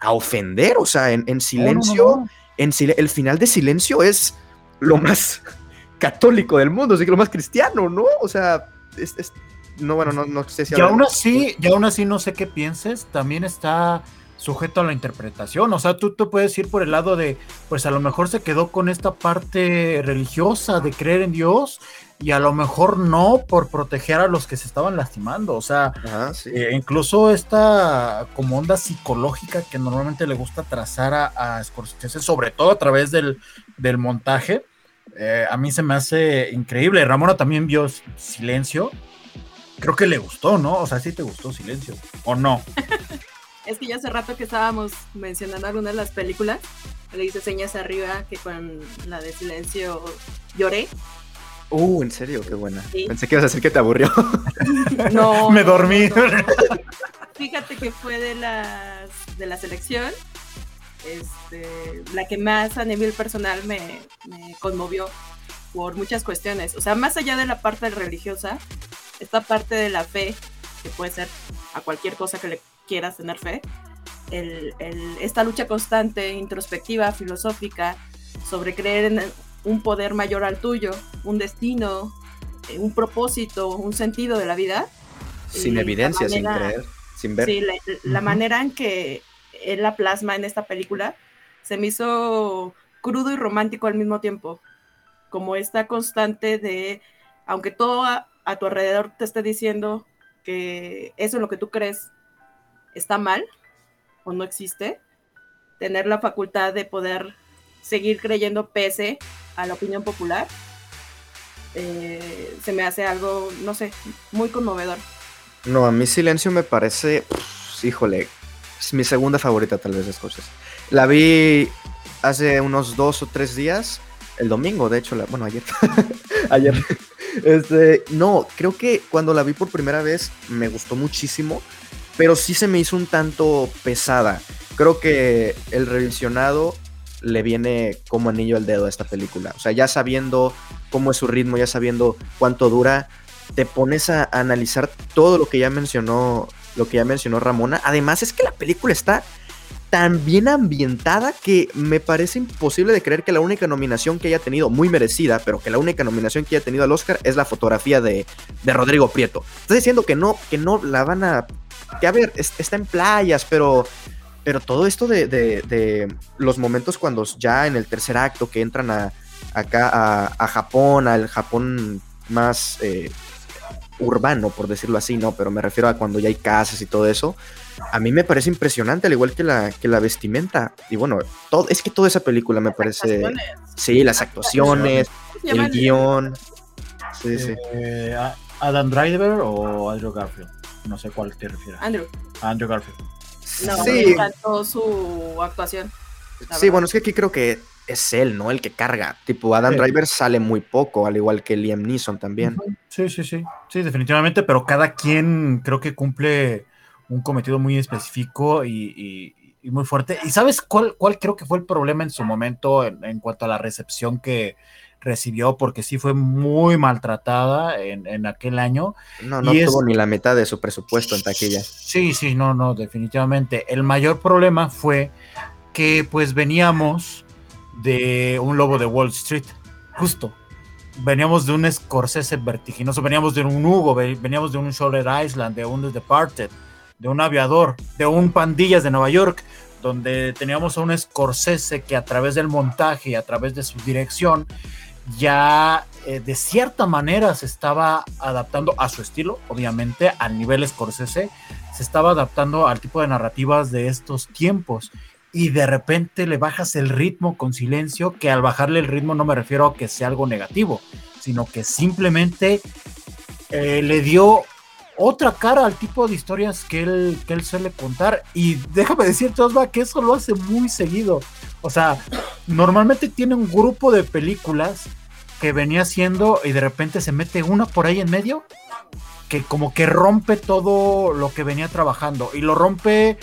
ofender. O sea, en, silencio, En el final de silencio es lo más católico del mundo, así que lo más cristiano, ¿no? O sea, es, no, bueno, no, no sé si... Y aún así, y aún así no sé qué pienses, también está sujeto a la interpretación. O sea, tú, tú puedes ir por el lado de, pues a lo mejor se quedó con esta parte religiosa de creer en Dios y a lo mejor no por proteger a los que se estaban lastimando. O sea, eh, incluso esta como onda psicológica que normalmente le gusta trazar a, a Scorsese, sobre todo a través del, del montaje, eh, a mí se me hace increíble. Ramona también vio Silencio. Creo que le gustó, ¿no? O sea, sí te gustó Silencio, ¿o no? Es que ya hace rato que estábamos mencionando algunas de las películas, le hice señas arriba que con la de silencio lloré. Uh, en serio, qué buena. Pensé que ibas a decir que te aburrió. no. Me dormí. Fíjate que fue de las de la selección. Este, la que más a nivel personal me, me conmovió por muchas cuestiones. O sea, más allá de la parte religiosa, esta parte de la fe, que puede ser a cualquier cosa que le quieras tener fe, esta lucha constante, introspectiva, filosófica, sobre creer en un poder mayor al tuyo, un destino, eh, un propósito, un sentido de la vida. Sin evidencia, sin creer, sin ver. Sí, la, manera en que él la plasma en esta película se me hizo crudo y romántico al mismo tiempo. Como esta constante de, aunque todo a, a tu alrededor te esté diciendo que eso es lo que tú crees está mal o no existe, tener la facultad de poder seguir creyendo pese a la opinión popular, eh, se me hace algo, no sé, muy conmovedor. No, a mí Silencio me parece, híjole, es mi segunda favorita tal vez de cosas. La vi hace unos dos o tres días, el domingo, de hecho, la, bueno, ayer. ayer. Este, no, creo que cuando la vi por primera vez me gustó muchísimo pero sí se me hizo un tanto pesada. Creo que el revisionado le viene como anillo al dedo a esta película. O sea, ya sabiendo cómo es su ritmo, ya sabiendo cuánto dura, te pones a analizar todo lo que ya mencionó, lo que ya mencionó Ramona. Además es que la película está tan bien ambientada que me parece imposible de creer que la única nominación que haya tenido, muy merecida, pero que la única nominación que haya tenido al Oscar es la fotografía de, de Rodrigo Prieto. Estás diciendo que no, que no la van a que a ver, está en playas, pero, pero todo esto de, los momentos cuando ya en el tercer acto que entran a, acá a, Japón, al Japón más eh, urbano, por decirlo así, ¿no? Pero me refiero a cuando ya hay casas y todo eso. A mí me parece impresionante, al igual que la, que la vestimenta. Y bueno, todo, es que toda esa película me parece... Sí, las actuaciones, el guion. Sí, sí. Eh, ¿Adam Driver o Andrew Garfield? No sé cuál te refieres. Andrew. Andrew Garfield. No, sí. me encantó su actuación. Sí, bueno, es que aquí creo que es él, ¿no? El que carga. Tipo, Adam Driver sale muy poco, al igual que Liam Neeson también. Sí, sí, sí. Sí, definitivamente, pero cada quien creo que cumple un cometido muy específico y, muy fuerte. ¿Y sabes cuál, cuál creo que fue el problema en su momento en cuanto a la recepción que, recibió porque sí fue muy maltratada en, aquel año. No, no tuvo ni la mitad de su presupuesto en taquilla. Sí, sí, no, no, definitivamente. El mayor problema fue que pues veníamos de un lobo de Wall Street, justo. Veníamos de un Scorsese vertiginoso, veníamos de un Hugo, veníamos de un Shoulder Island, de un The Departed, de un aviador, de un Pandillas de Nueva York, donde teníamos a un Scorsese que a través del montaje y a través de su dirección ya eh, de cierta manera se estaba adaptando a su estilo, obviamente, al nivel Scorsese, se estaba adaptando al tipo de narrativas de estos tiempos. Y de repente le bajas el ritmo con silencio, que al bajarle el ritmo no me refiero a que sea algo negativo, sino que simplemente eh, le dio otra cara al tipo de historias que él, que él suele contar. Y déjame decirte, Osva, que eso lo hace muy seguido. O sea, normalmente tiene un grupo de películas que venía haciendo y de repente se mete una por ahí en medio que como que rompe todo lo que venía trabajando y lo rompe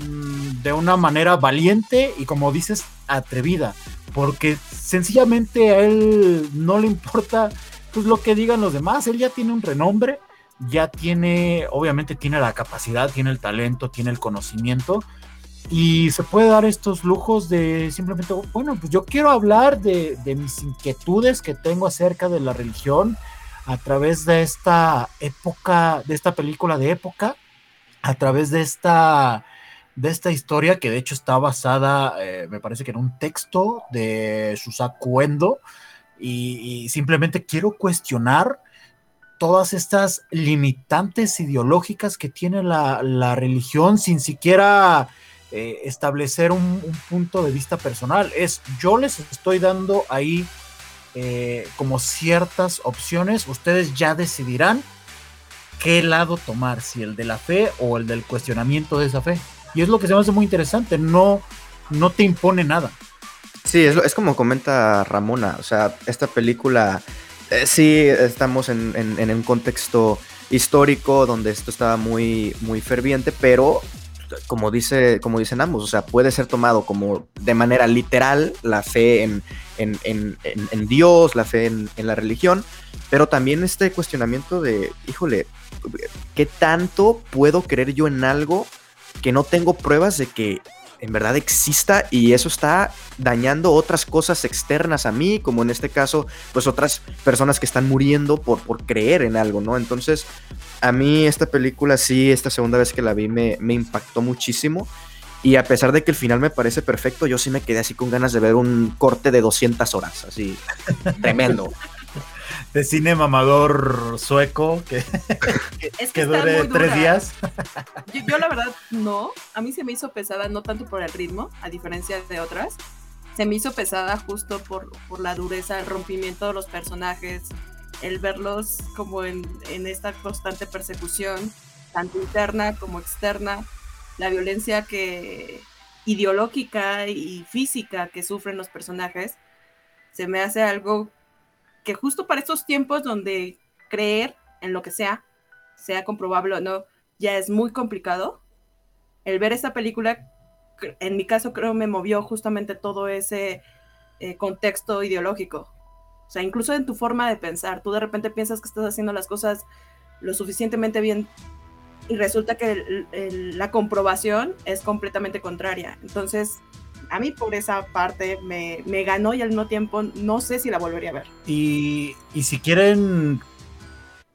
mm, de una manera valiente y como dices, atrevida, porque sencillamente a él no le importa pues lo que digan los demás, él ya tiene un renombre, ya tiene, obviamente tiene la capacidad, tiene el talento, tiene el conocimiento y se puede dar estos lujos de simplemente, bueno, pues yo quiero hablar de, mis inquietudes que tengo acerca de la religión a través de esta época, de esta película de época, a través de esta de esta historia que de hecho está basada, eh, me parece que en un texto de Susaku Endo, y, simplemente quiero cuestionar todas estas limitantes ideológicas que tiene la religión sin siquiera eh, establecer un, un, punto de vista personal. Es, yo les estoy dando ahí eh, como ciertas opciones, ustedes ya decidirán qué lado tomar, si el de la fe o el del cuestionamiento de esa fe. Y es lo que se me hace muy interesante, no, no te impone nada. Sí, es, es como comenta Ramona, o sea, esta película, eh, sí, estamos en, en, en, un contexto histórico donde esto estaba muy, muy ferviente, pero como, dice, como dicen ambos, o sea, puede ser tomado como de manera literal la fe en, en, en, en Dios, la fe en, la religión, pero también este cuestionamiento de, híjole, ¿qué tanto puedo creer yo en algo que no tengo pruebas de que en verdad exista y eso está dañando otras cosas externas a mí, como en este caso, pues otras personas que están muriendo por, por creer en algo, ¿no? Entonces, a mí esta película sí, esta segunda vez que la vi me, me impactó muchísimo. Y a pesar de que el final me parece perfecto, yo sí me quedé así con ganas de ver un corte de 200 horas, así tremendo. De cine mamador sueco que, es que, que dure tres días. Yo, yo, la verdad no, a mí se me hizo pesada no tanto por el ritmo, a diferencia de otras, se me hizo pesada justo por, por la dureza, el rompimiento de los personajes, el verlos como en, en esta constante persecución, tanto interna como externa, la violencia que ideológica y física que sufren los personajes, se me hace algo que justo para estos tiempos donde creer en lo que sea, sea comprobable o no, ya es muy complicado, el ver esta película, en mi caso creo me movió justamente todo ese eh, contexto ideológico. O sea, incluso en tu forma de pensar, tú de repente piensas que estás haciendo las cosas lo suficientemente bien y resulta que la comprobación es completamente contraria. Entonces, a mí por esa parte me, me, ganó y al mismo tiempo no sé si la volvería a ver. Y, y si quieren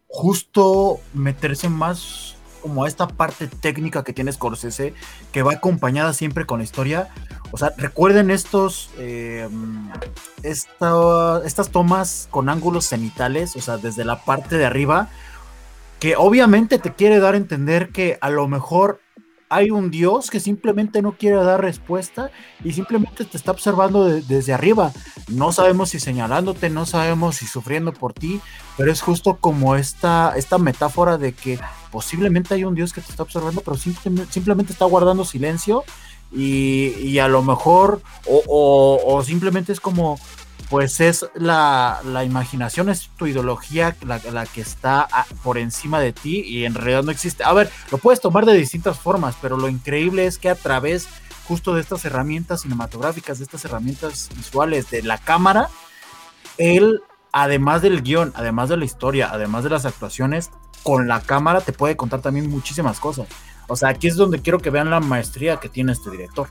justo meterse más como a esta parte técnica que tiene Scorsese, que va acompañada siempre con historia. O sea, recuerden estos, eh, esta, estas tomas con ángulos cenitales, o sea, desde la parte de arriba, que obviamente te quiere dar a entender que a lo mejor hay un Dios que simplemente no quiere dar respuesta y simplemente te está observando de, desde arriba. No sabemos si señalándote, no sabemos si sufriendo por ti, pero es justo como esta, esta metáfora de que posiblemente hay un Dios que te está observando, pero simplemente, está guardando silencio y, y a lo mejor, o, o simplemente es como, pues es la, la, imaginación, es tu ideología la, la que está a, por encima de ti y en realidad no existe. A ver, lo puedes tomar de distintas formas, pero lo increíble es que a través justo de estas herramientas cinematográficas, de estas herramientas visuales de la cámara, él, además del guion, además de la historia, además de las actuaciones, con la cámara te puede contar también muchísimas cosas. O sea, aquí es donde quiero que vean la maestría que tiene este director.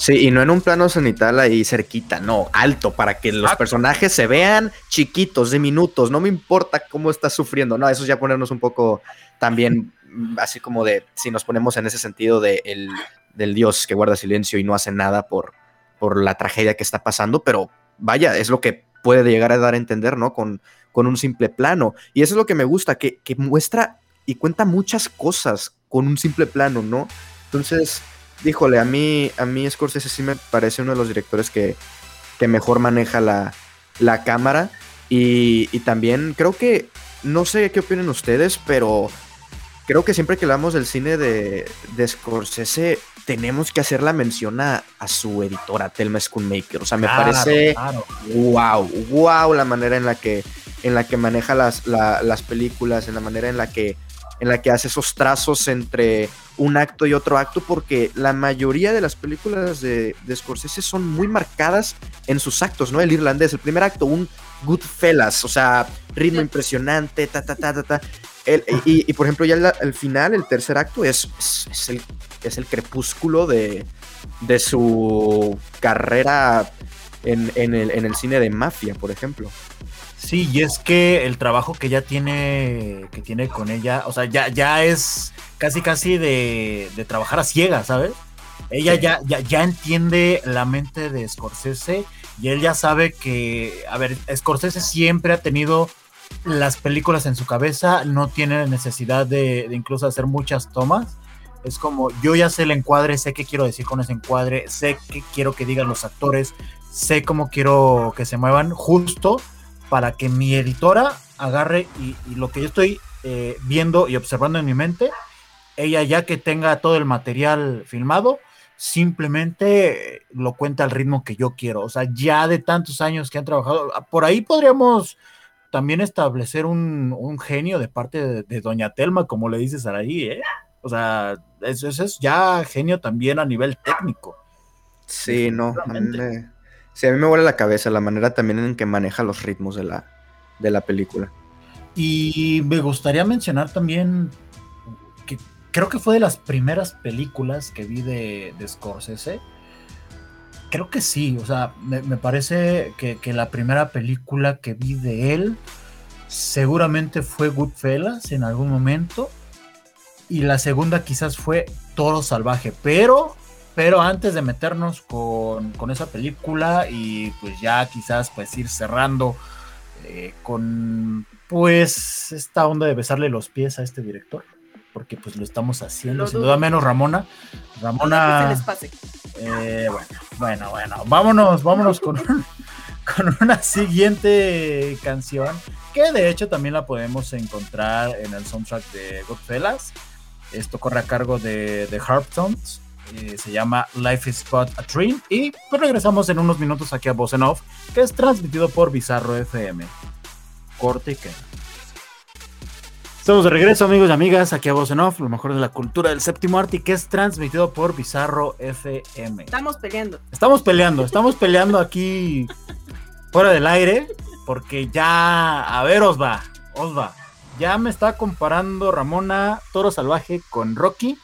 Sí, y no en un plano cenital ahí cerquita, no, alto, para que los personajes se vean chiquitos, diminutos, no me importa cómo estás sufriendo, no, eso es ya ponernos un poco también así como de, si nos ponemos en ese sentido de el, del Dios que guarda silencio y no hace nada por, por la tragedia que está pasando, pero vaya, es lo que puede llegar a dar a entender, ¿no? Con, con un simple plano. Y eso es lo que me gusta, que, que muestra y cuenta muchas cosas con un simple plano, ¿no? Entonces híjole, a mí, a mí Scorsese sí me parece uno de los directores que, que mejor maneja la, la cámara. Y, y, también creo que, no sé qué opinan ustedes, pero creo que siempre que hablamos del cine de, de Scorsese, tenemos que hacer la mención a, a su editora, Thelma Schoonmaker. O sea, me claro, parece claro. wow, wow la manera en la que, en la que maneja las, la, las películas, en la manera en la que en la que hace esos trazos entre un acto y otro acto, porque la mayoría de las películas de, de Scorsese son muy marcadas en sus actos, ¿no? El irlandés, el primer acto, un Goodfellas, o sea, ritmo impresionante, ta, ta, ta, ta, ta. El- y, y, por ejemplo, ya el, el final, el tercer acto, es, es, es el, es el crepúsculo de, de su carrera en, en el, en el cine de mafia, por ejemplo. Sí, y es que el trabajo que ya tiene, que tiene con ella, o sea, ya, ya es casi casi de, de trabajar a ciegas, ¿sabes? Ella Sí. ya, ya, ya entiende la mente de Scorsese y él ya sabe que, a ver, Scorsese siempre ha tenido las películas en su cabeza, no tiene necesidad de, de incluso hacer muchas tomas. Es como, yo ya sé el encuadre, sé qué quiero decir con ese encuadre, sé qué quiero que digan los actores, sé cómo quiero que se muevan, justo para que mi editora agarre y, y lo que yo estoy eh, viendo y observando en mi mente, ella ya que tenga todo el material filmado, simplemente eh, lo cuenta al ritmo que yo quiero. O sea, ya de tantos años que han trabajado, ah, por ahí podríamos también establecer un, un genio de parte de, de Doña Telma, como le dices ahí, ¿eh? O sea, eso, eso es ya genio también a nivel técnico. Sí, no, a mí me, sí, a mí me vuela la cabeza la manera también en que maneja los ritmos de la, de la película. Y me gustaría mencionar también que creo que fue de las primeras películas que vi de, Scorsese. Creo que sí, o sea, me, me parece que, que la primera película que vi de él seguramente fue Goodfellas en algún momento. Y la segunda quizás fue Toro Salvaje. Pero, pero antes de meternos con, con esa película y pues ya quizás pues ir cerrando eh, con pues esta onda de besarle los pies a este director. Porque pues lo estamos haciendo, Lo sin duda menos Ramona. Que se Ramona... les pase. Eh, bueno, bueno, bueno, vámonos, vámonos con, con una siguiente canción que de hecho también la podemos encontrar en el soundtrack de Goodfellas. Esto corre a cargo de, de Harptones. Eh, se llama Life is But a Dream. Y pues regresamos en unos minutos aquí a Voz en Off, que es transmitido por Bizarro FM. Corte y queda. Estamos de regreso, amigos y amigas, aquí a Voz en Off, lo mejor de la cultura del séptimo arte, y que es transmitido por Bizarro FM. Estamos peleando. Estamos peleando, estamos peleando aquí fuera del aire, porque ya, a ver, Osva, Osva, ya me está comparando Ramona Toro Salvaje con Rocky,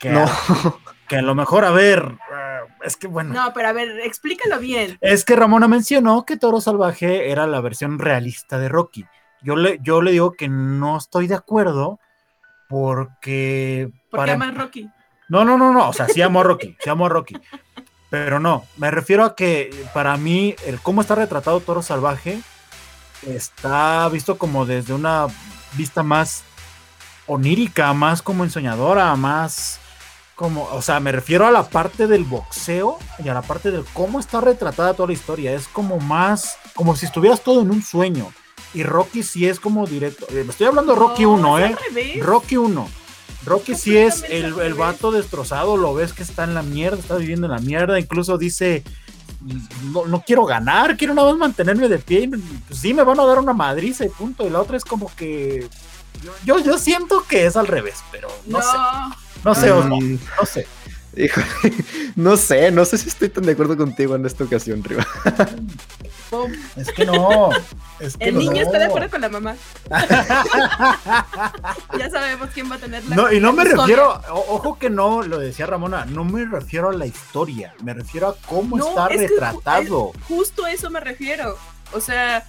que, No, que a lo mejor, a ver, eh, es que bueno, No, pero a ver, explícalo bien. es que Ramona mencionó que Toro Salvaje era la versión realista de Rocky. Yo le, yo le digo que no estoy de acuerdo porque... Porque para- Rocky. no, no, no, no, o sea, sí amo a Rocky, sí amo a Rocky. Pero no, me refiero a que para mí el cómo está retratado Toro Salvaje está visto como desde una vista más onírica, más como ensoñadora, más como, o sea, me refiero a la parte del boxeo y a la parte del cómo está retratada toda la historia. Es como más, como si estuvieras todo en un sueño. Y Rocky sí es como directo. eh, Me estoy hablando de Rocky No, 1, es ¿eh? Rocky 1. Rocky sí es el, el vato destrozado, lo ves que está en la mierda, está viviendo en la mierda, incluso dice, no, no quiero ganar, quiero nada más mantenerme de pie, pues sí me van a dar una madriza y punto, y la otra es como que yo, yo, siento que es al revés, pero no, No, sé, no sé, Osmo, Mm, no sé. híjole, no sé, no sé si estoy tan de acuerdo contigo en esta ocasión, Riva. Es que no. Es que el niño no. está de acuerdo con la mamá. ya sabemos quién va a tener la No, y no me refiero, o- ojo que no, lo decía Ramona, no me refiero a la historia, me refiero a cómo No, está es que retratado. Justo a eso me refiero. O sea,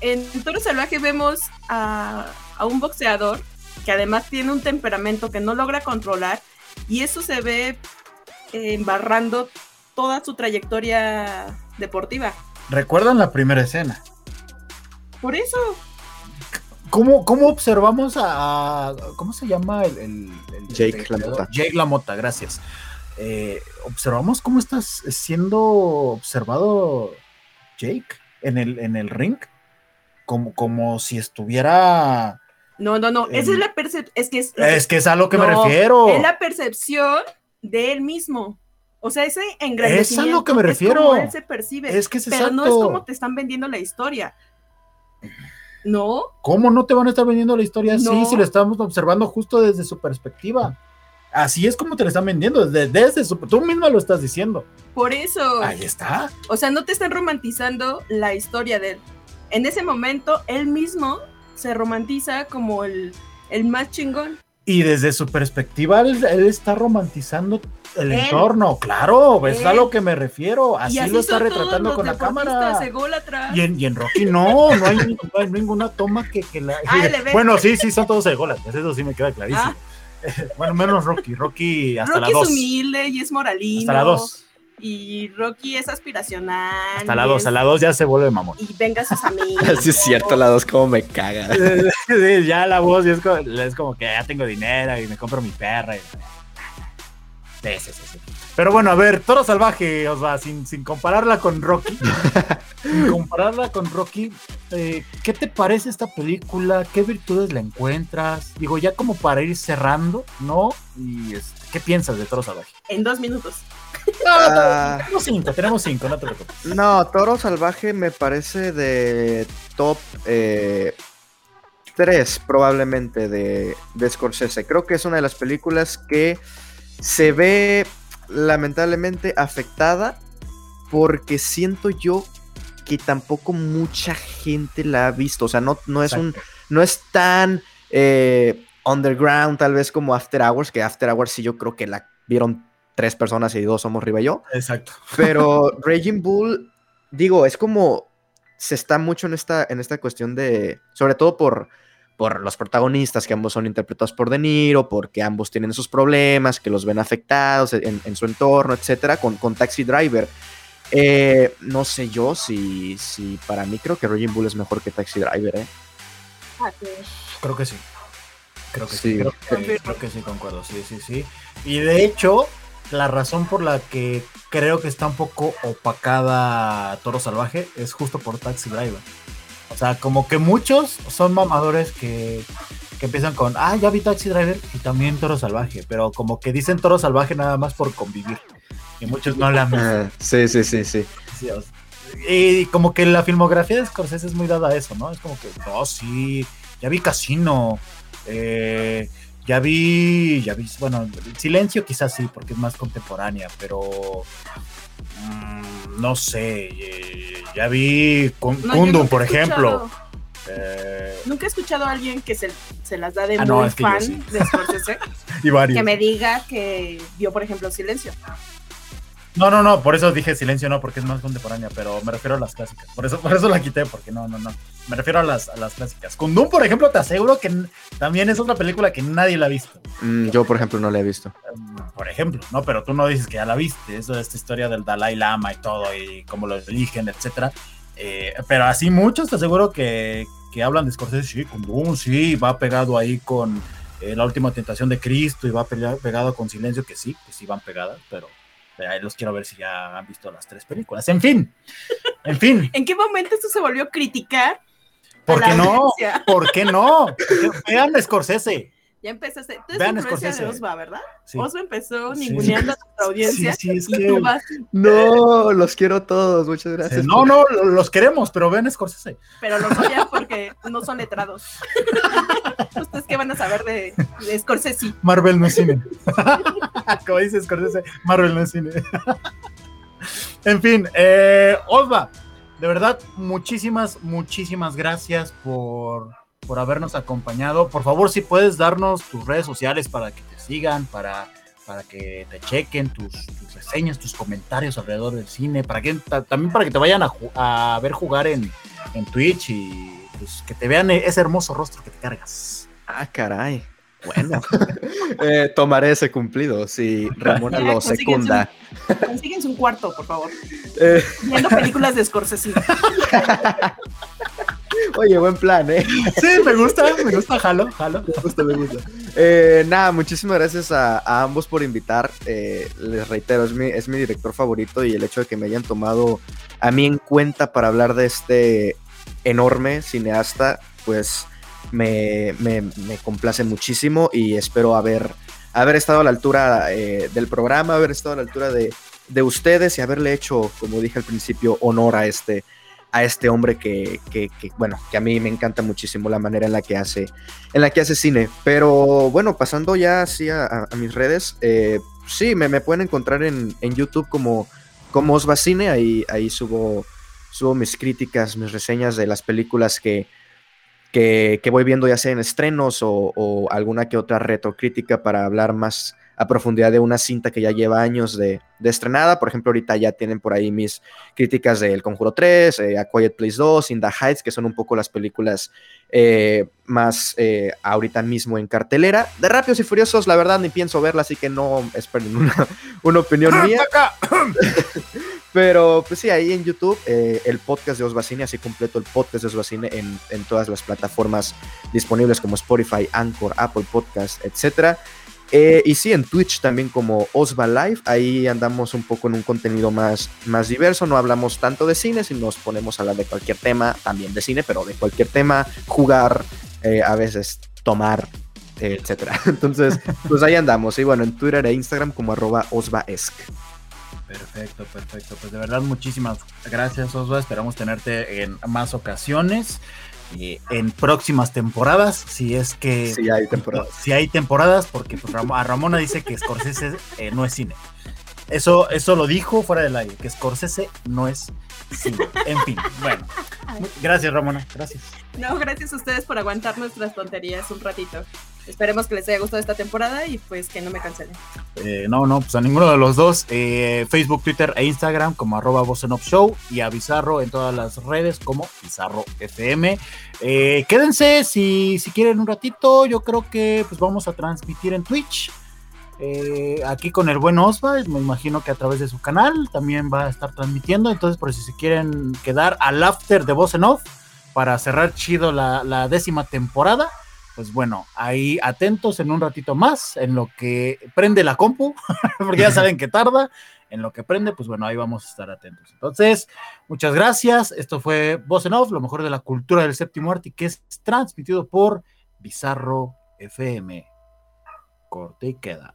en Toro Salvaje vemos a, a un boxeador que además tiene un temperamento que no logra controlar y eso se ve eh, embarrando toda su trayectoria deportiva. ¿Recuerdan la primera escena? Por eso, ¿Cómo, cómo observamos a, a- ¿Cómo se llama el. el- el- Jake el- LaMotta. Jake Lamota, gracias. Eh, observamos cómo está siendo observado Jake en el, en el ring. Como, como si estuviera. no, no, no, esa es la percepción, es que es, Es que es a lo que me refiero. es la percepción de él mismo. O sea, ese engrandecimiento Es a lo que me refiero. como él se percibe. Es que es pero no es como te están vendiendo la historia. No, ¿Cómo no te van a estar vendiendo la historia así No. si lo estamos observando justo desde su perspectiva? Así es como te lo están vendiendo, desde, desde su- tú misma lo estás diciendo. Por eso. Ahí está. O sea, no te están romantizando la historia de él. En ese momento, él mismo se romantiza como el, el más chingón. Y desde su perspectiva, él, él está romantizando el Él. entorno, claro, es a lo que me refiero. Así, lo está retratando con la cámara. Y en, y en Rocky no, no hay, no hay ninguna toma que, que la... Ah. Bueno, sí, sí, son todos ególatras, eso sí me queda clarísimo. Bueno, menos Rocky, Rocky hasta Rocky la es 2. humilde y es moralino. Hasta la 2. Y Rocky es aspiracional. Hasta la y 2, es- a la 2 ya se vuelve mamón. Y venga sus amigos. Sí es cierto, la dos como me caga. Sí, ya la voz y es como, es como que ya tengo dinero y me compro mi perra. y- Sí, sí, sí, sí. Pero bueno, a ver, Toro Salvaje, o sea, sin, sin compararla con Rocky, sin compararla con Rocky, eh, ¿qué te parece esta película? ¿Qué virtudes le encuentras? Digo, ya como para ir cerrando, ¿no? Y este, ¿qué piensas de Toro Salvaje? en dos minutos. Ah, Tenemos cinco, tenemos cinco, no te preocupes. no, Toro Salvaje me parece de top 3 probablemente de, de Scorsese. Creo que es una de las películas que se ve lamentablemente afectada porque siento yo que tampoco mucha gente la ha visto. O sea, no, no es un no es tan eh, underground tal vez como After Hours, que After Hours sí yo creo que la vieron tres personas y dos somos Riva y yo. Exacto. Pero Raging Bull, digo, es como se está mucho en esta, en esta cuestión de, sobre todo por, por los protagonistas, que ambos son interpretados por De Niro, porque ambos tienen sus problemas, que los ven afectados en, en su entorno, etcétera, con, con Taxi Driver. Eh, no sé yo si, si para mí creo que Raging Bull es mejor que Taxi Driver, ¿eh? Creo que sí. Creo que sí. Sí. Creo, que, creo que sí, concuerdo. Sí, sí, sí. Y de hecho, la razón por la que creo que está un poco opacada Toro Salvaje es justo por Taxi Driver. O sea, como que muchos son mamadores que, que empiezan con, ah, ya vi Taxi Driver y también Toro Salvaje, pero como que dicen Toro Salvaje nada más por convivir. Y muchos no la han visto. Ah, sí, sí, sí, sí. Y como que la filmografía de Scorsese es muy dada a eso, ¿no? Es como que, no, sí, ya vi Casino, eh, ya vi, ya vi, bueno, Silencio quizás sí, porque es más contemporánea, pero mm, no sé, eh, ya vi No, Kundun, nunca por ejemplo. eh, Nunca he escuchado a alguien que se, se las da de Ah, no, muy es que yo fan sí. de Scorsese y varios. que me diga que vio, por ejemplo, Silencio. No, no, no, por eso dije silencio, no, porque es más contemporánea, pero me refiero a las clásicas. Por eso, por eso la quité, porque no, no, no. Me refiero a las, a las clásicas. Kundun, por ejemplo, te aseguro que también es otra película que nadie la ha visto. Mm, yo, por ejemplo, no la he visto. Mm, Por ejemplo, ¿no? Pero tú no dices que ya la viste. Eso de esta historia del Dalai Lama y todo, y cómo lo eligen, etcétera. Eh, pero así muchos te aseguro que, que hablan de Scorsese, sí, Kundun, sí, va pegado ahí con eh, La Última Tentación de Cristo y va pega- pegado con Silencio, que sí, que sí van pegadas, pero pero ahí los quiero ver si ya han visto las tres películas. En fin, en fin, ¿En qué momento esto se volvió a criticar? A ¿por qué no? ¿Por qué no? Vean Scorsese. Ya empezaste. Tú eres Vean influencia de Scorsese. Osva, ¿verdad? Sí. Osva empezó Sí. ninguneando a nuestra audiencia. Sí, sí, es y que- tú vas, No, los quiero todos. Muchas gracias. No, no, lo- los queremos, pero vean Scorsese. pero los odian porque no son letrados. ¿Ustedes qué van a saber de, de Scorsese? Marvel no es cine. Como dice Scorsese, Marvel no es cine. en fin, eh, Osva, de verdad, muchísimas, muchísimas gracias por, por habernos acompañado. Por favor, si puedes darnos tus redes sociales para que te sigan, para, para que te chequen tus, reseñas, tus comentarios alrededor del cine, para que ta- también para que te vayan a, ver jugar en, en Twitch y pues, que te vean ese hermoso rostro que te cargas. Ah, caray. Bueno, Eh, tomaré ese cumplido si Ramona Ya, lo secunda. Consíguense un cuarto, por favor. Eh, Viendo películas de Scorsese. oye, buen plan, ¿eh? Sí, me gusta, me gusta, jalo, jalo. Me gusta, me gusta. Eh, nada, muchísimas gracias a, a ambos por invitar. Eh, les reitero, es mi, es mi director favorito y el hecho de que me hayan tomado a mí en cuenta para hablar de este enorme cineasta, pues me, me- complace muchísimo y espero haber, haber estado a la altura eh, del programa, haber estado a la altura de, de ustedes y haberle hecho, como dije al principio, honor a este, a este hombre que, bueno, que a mí me encanta muchísimo la manera en la que hace, en la que hace cine. Pero bueno, pasando ya así a, mis redes, eh, sí, me, me, pueden encontrar en, en, YouTube como, como Osva Cine, ahí, ahí subo, subo mis críticas, mis reseñas de las películas que, que, que voy viendo ya sea en estrenos o, alguna que otra retrocrítica para hablar más a profundidad de una cinta que ya lleva años de, estrenada. Por ejemplo, ahorita ya tienen por ahí mis críticas de El Conjuro 3, eh, A Quiet Place 2, In the Heights, que son un poco las películas eh, más eh, ahorita mismo en cartelera. De Rápidos y Furiosos, la verdad, ni pienso verla, así que no esperen una, opinión mía. Pero pues sí, ahí en YouTube, el podcast de Osbacine, así completo el podcast de Osbacine en, en todas las plataformas disponibles como Spotify, Anchor, Apple Podcast, etcétera. Eh, y sí, en Twitch también como Osva Live, ahí andamos un poco en un contenido más, más diverso, no hablamos tanto de cine, sino nos ponemos a hablar de cualquier tema, también de cine, pero de cualquier tema, jugar, eh, a veces tomar, etcétera. Entonces, pues ahí andamos, y bueno, en Twitter e Instagram como arroba osvaesc. Perfecto, perfecto. Pues de verdad, muchísimas gracias, Osva. Esperamos tenerte en más ocasiones en próximas temporadas, si es que... Si hay temporadas. Si hay temporadas, porque pues, a Ramona dice que Scorsese eh, no es cine. Eso, eso lo dijo fuera del aire, que Scorsese no es cine. En fin, bueno. Gracias, Ramona. Gracias. No, gracias a ustedes por aguantar nuestras tonterías un ratito. Esperemos que les haya gustado esta temporada y pues que no me cancelen. Eh, no, no, pues a ninguno de los dos. Eh, Facebook, Twitter e Instagram como arroba Show y a Bizarro en todas las redes como Bizarro FM. Eh, quédense si, si quieren un ratito. Yo creo que pues vamos a transmitir en Twitch. Aquí con el buen Osva, me imagino que a través de su canal también va a estar transmitiendo. Entonces, por si se quieren quedar al after de Voz en Off, para cerrar chido la, décima temporada. Pues bueno, ahí atentos en un ratito más, en lo que prende la compu, porque ya saben que tarda, en lo que prende, pues bueno, ahí vamos a estar atentos. Entonces, muchas gracias. Esto fue Voz en Off, lo mejor de la cultura del séptimo arte, que es transmitido por Bizarro FM. Corte y queda.